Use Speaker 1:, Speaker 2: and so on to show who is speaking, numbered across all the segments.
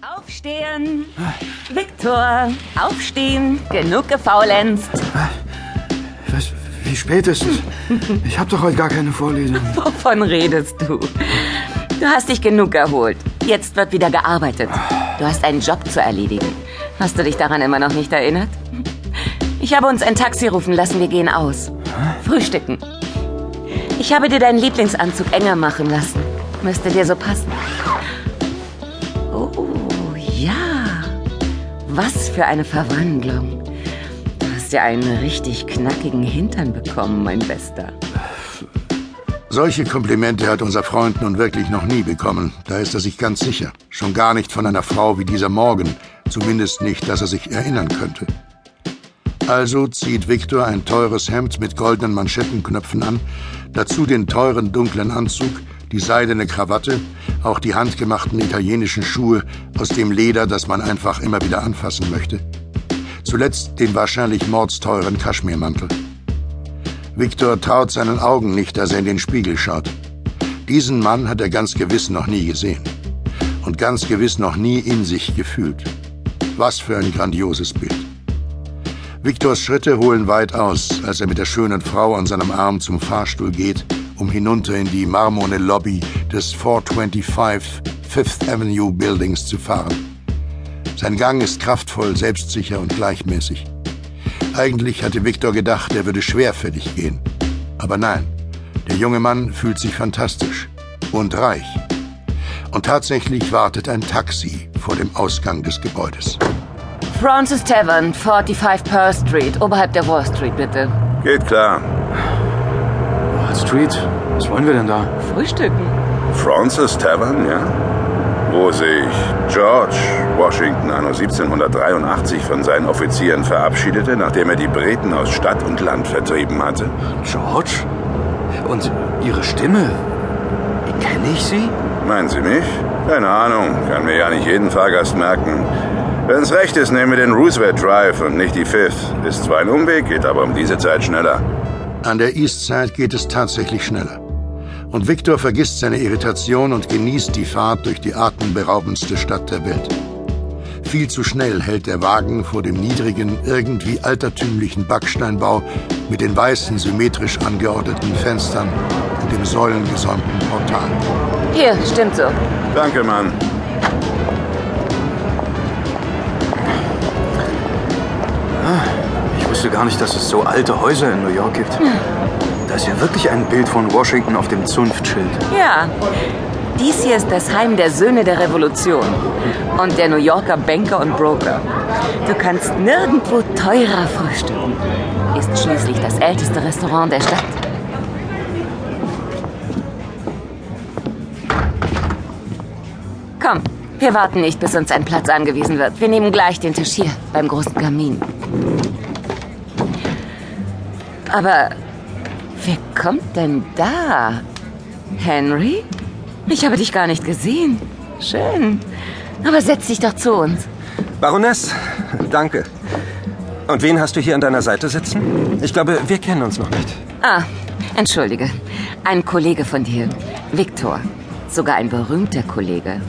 Speaker 1: Aufstehen! Viktor, aufstehen! Genug gefaulenzt!
Speaker 2: Was, wie spät ist es? Ich habe doch heute gar keine Vorlesung.
Speaker 1: Wovon redest du? Du hast dich genug erholt. Jetzt wird wieder gearbeitet. Du hast einen Job zu erledigen. Hast du dich daran immer noch nicht erinnert? Ich habe uns ein Taxi rufen lassen, wir gehen aus. Frühstücken. Ich habe dir deinen Lieblingsanzug enger machen lassen. Müsste dir so passen. Oh, ja. Was für eine Verwandlung. Du hast ja einen richtig knackigen Hintern bekommen, mein Bester.
Speaker 3: Solche Komplimente hat unser Freund nun wirklich noch nie bekommen. Da ist er sich ganz sicher. Schon gar nicht von einer Frau wie dieser Morgen. Zumindest nicht, dass er sich erinnern könnte. Also zieht Viktor ein teures Hemd mit goldenen Manschettenknöpfen an, dazu den teuren dunklen Anzug, die seidene Krawatte, auch die handgemachten italienischen Schuhe aus dem Leder, das man einfach immer wieder anfassen möchte. Zuletzt den wahrscheinlich mordsteuren Kaschmirmantel. Viktor traut seinen Augen nicht, als er in den Spiegel schaut. Diesen Mann hat er ganz gewiss noch nie gesehen. Und ganz gewiss noch nie in sich gefühlt. Was für ein grandioses Bild. Viktors Schritte holen weit aus, als er mit der schönen Frau an seinem Arm zum Fahrstuhl geht, um hinunter in die marmorne Lobby des 425 Fifth Avenue Buildings zu fahren. Sein Gang ist kraftvoll, selbstsicher und gleichmäßig. Eigentlich hatte Viktor gedacht, er würde schwerfällig gehen. Aber nein, der junge Mann fühlt sich fantastisch und reich. Und tatsächlich wartet ein Taxi vor dem Ausgang des Gebäudes.
Speaker 1: Francis Tavern, 45 Pearl Street, oberhalb der Wall Street, bitte.
Speaker 4: Geht klar.
Speaker 2: Street? Was wollen wir denn da?
Speaker 1: Frühstücken.
Speaker 4: Francis Tavern, ja? Wo sich George Washington anno 1783 von seinen Offizieren verabschiedete, nachdem er die Briten aus Stadt und Land vertrieben hatte?
Speaker 2: George? Und Ihre Stimme? Kenne ich sie?
Speaker 4: Meinen Sie mich? Keine Ahnung, kann mir ja nicht jeden Fahrgast merken. Wenn's recht ist, nehmen wir den Roosevelt Drive und nicht die Fifth. Ist zwar ein Umweg, geht aber um diese Zeit schneller.
Speaker 3: An der East Side geht es tatsächlich schneller. Und Victor vergisst seine Irritation und genießt die Fahrt durch die atemberaubendste Stadt der Welt. Viel zu schnell hält der Wagen vor dem niedrigen, irgendwie altertümlichen Backsteinbau mit den weißen, symmetrisch angeordneten Fenstern und dem säulengesäumten Portal.
Speaker 1: Hier, stimmt so.
Speaker 4: Danke, Mann.
Speaker 2: Gar nicht, dass es so alte Häuser in New York gibt. Da ist ja wirklich ein Bild von Washington auf dem Zunftschild.
Speaker 1: Ja, dies hier ist das Heim der Söhne der Revolution und der New Yorker Banker und Broker. Du kannst nirgendwo teurer frühstücken. Ist schließlich das älteste Restaurant der Stadt. Komm, wir warten nicht, bis uns ein Platz angewiesen wird. Wir nehmen gleich den Tisch hier beim großen Kamin. Aber wer kommt denn da? Henry? Ich habe dich gar nicht gesehen. Schön. Aber setz dich doch zu uns.
Speaker 5: Baroness, danke. Und wen hast du hier an deiner Seite sitzen? Ich glaube, wir kennen uns noch nicht.
Speaker 1: Ah, entschuldige. Ein Kollege von dir, Viktor. Sogar ein berühmter Kollege.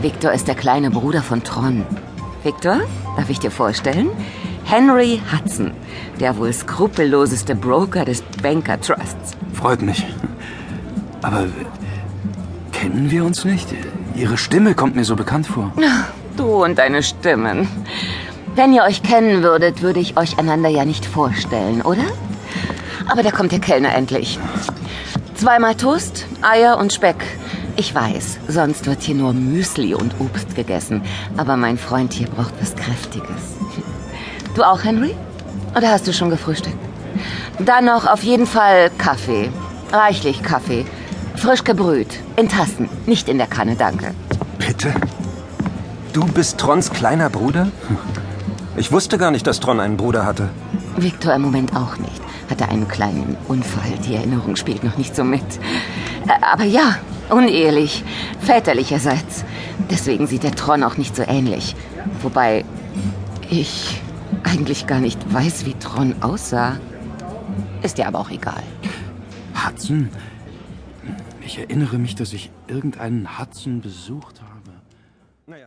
Speaker 1: Viktor ist der kleine Bruder von Tron. Viktor, darf ich dir vorstellen? Henry Hudson, der wohl skrupelloseste Broker des Banker Trusts.
Speaker 2: Freut mich. Aber kennen wir uns nicht? Ihre Stimme kommt mir so bekannt vor.
Speaker 1: Du und deine Stimmen. Wenn ihr euch kennen würdet, würde ich euch einander ja nicht vorstellen, oder? Aber da kommt der Kellner endlich. Zweimal Toast, Eier und Speck. Ich weiß, sonst wird hier nur Müsli und Obst gegessen. Aber mein Freund hier braucht was Kräftiges. Du auch, Henry? Oder hast du schon gefrühstückt? Dann noch auf jeden Fall Kaffee. Reichlich Kaffee. Frisch gebrüht. In Tassen. Nicht in der Kanne, danke.
Speaker 5: Bitte? Du bist Trons kleiner Bruder? Ich wusste gar nicht, dass Tron einen Bruder hatte.
Speaker 1: Victor im Moment auch nicht. Hatte einen kleinen Unfall. Die Erinnerung spielt noch nicht so mit. Aber ja, unehelich. Väterlicherseits. Deswegen sieht der Tron auch nicht so ähnlich. Wobei ich eigentlich gar nicht weiß, wie Tron aussah. Ist dir aber auch egal.
Speaker 2: Hudson? Ich erinnere mich, dass ich irgendeinen Hudson besucht habe.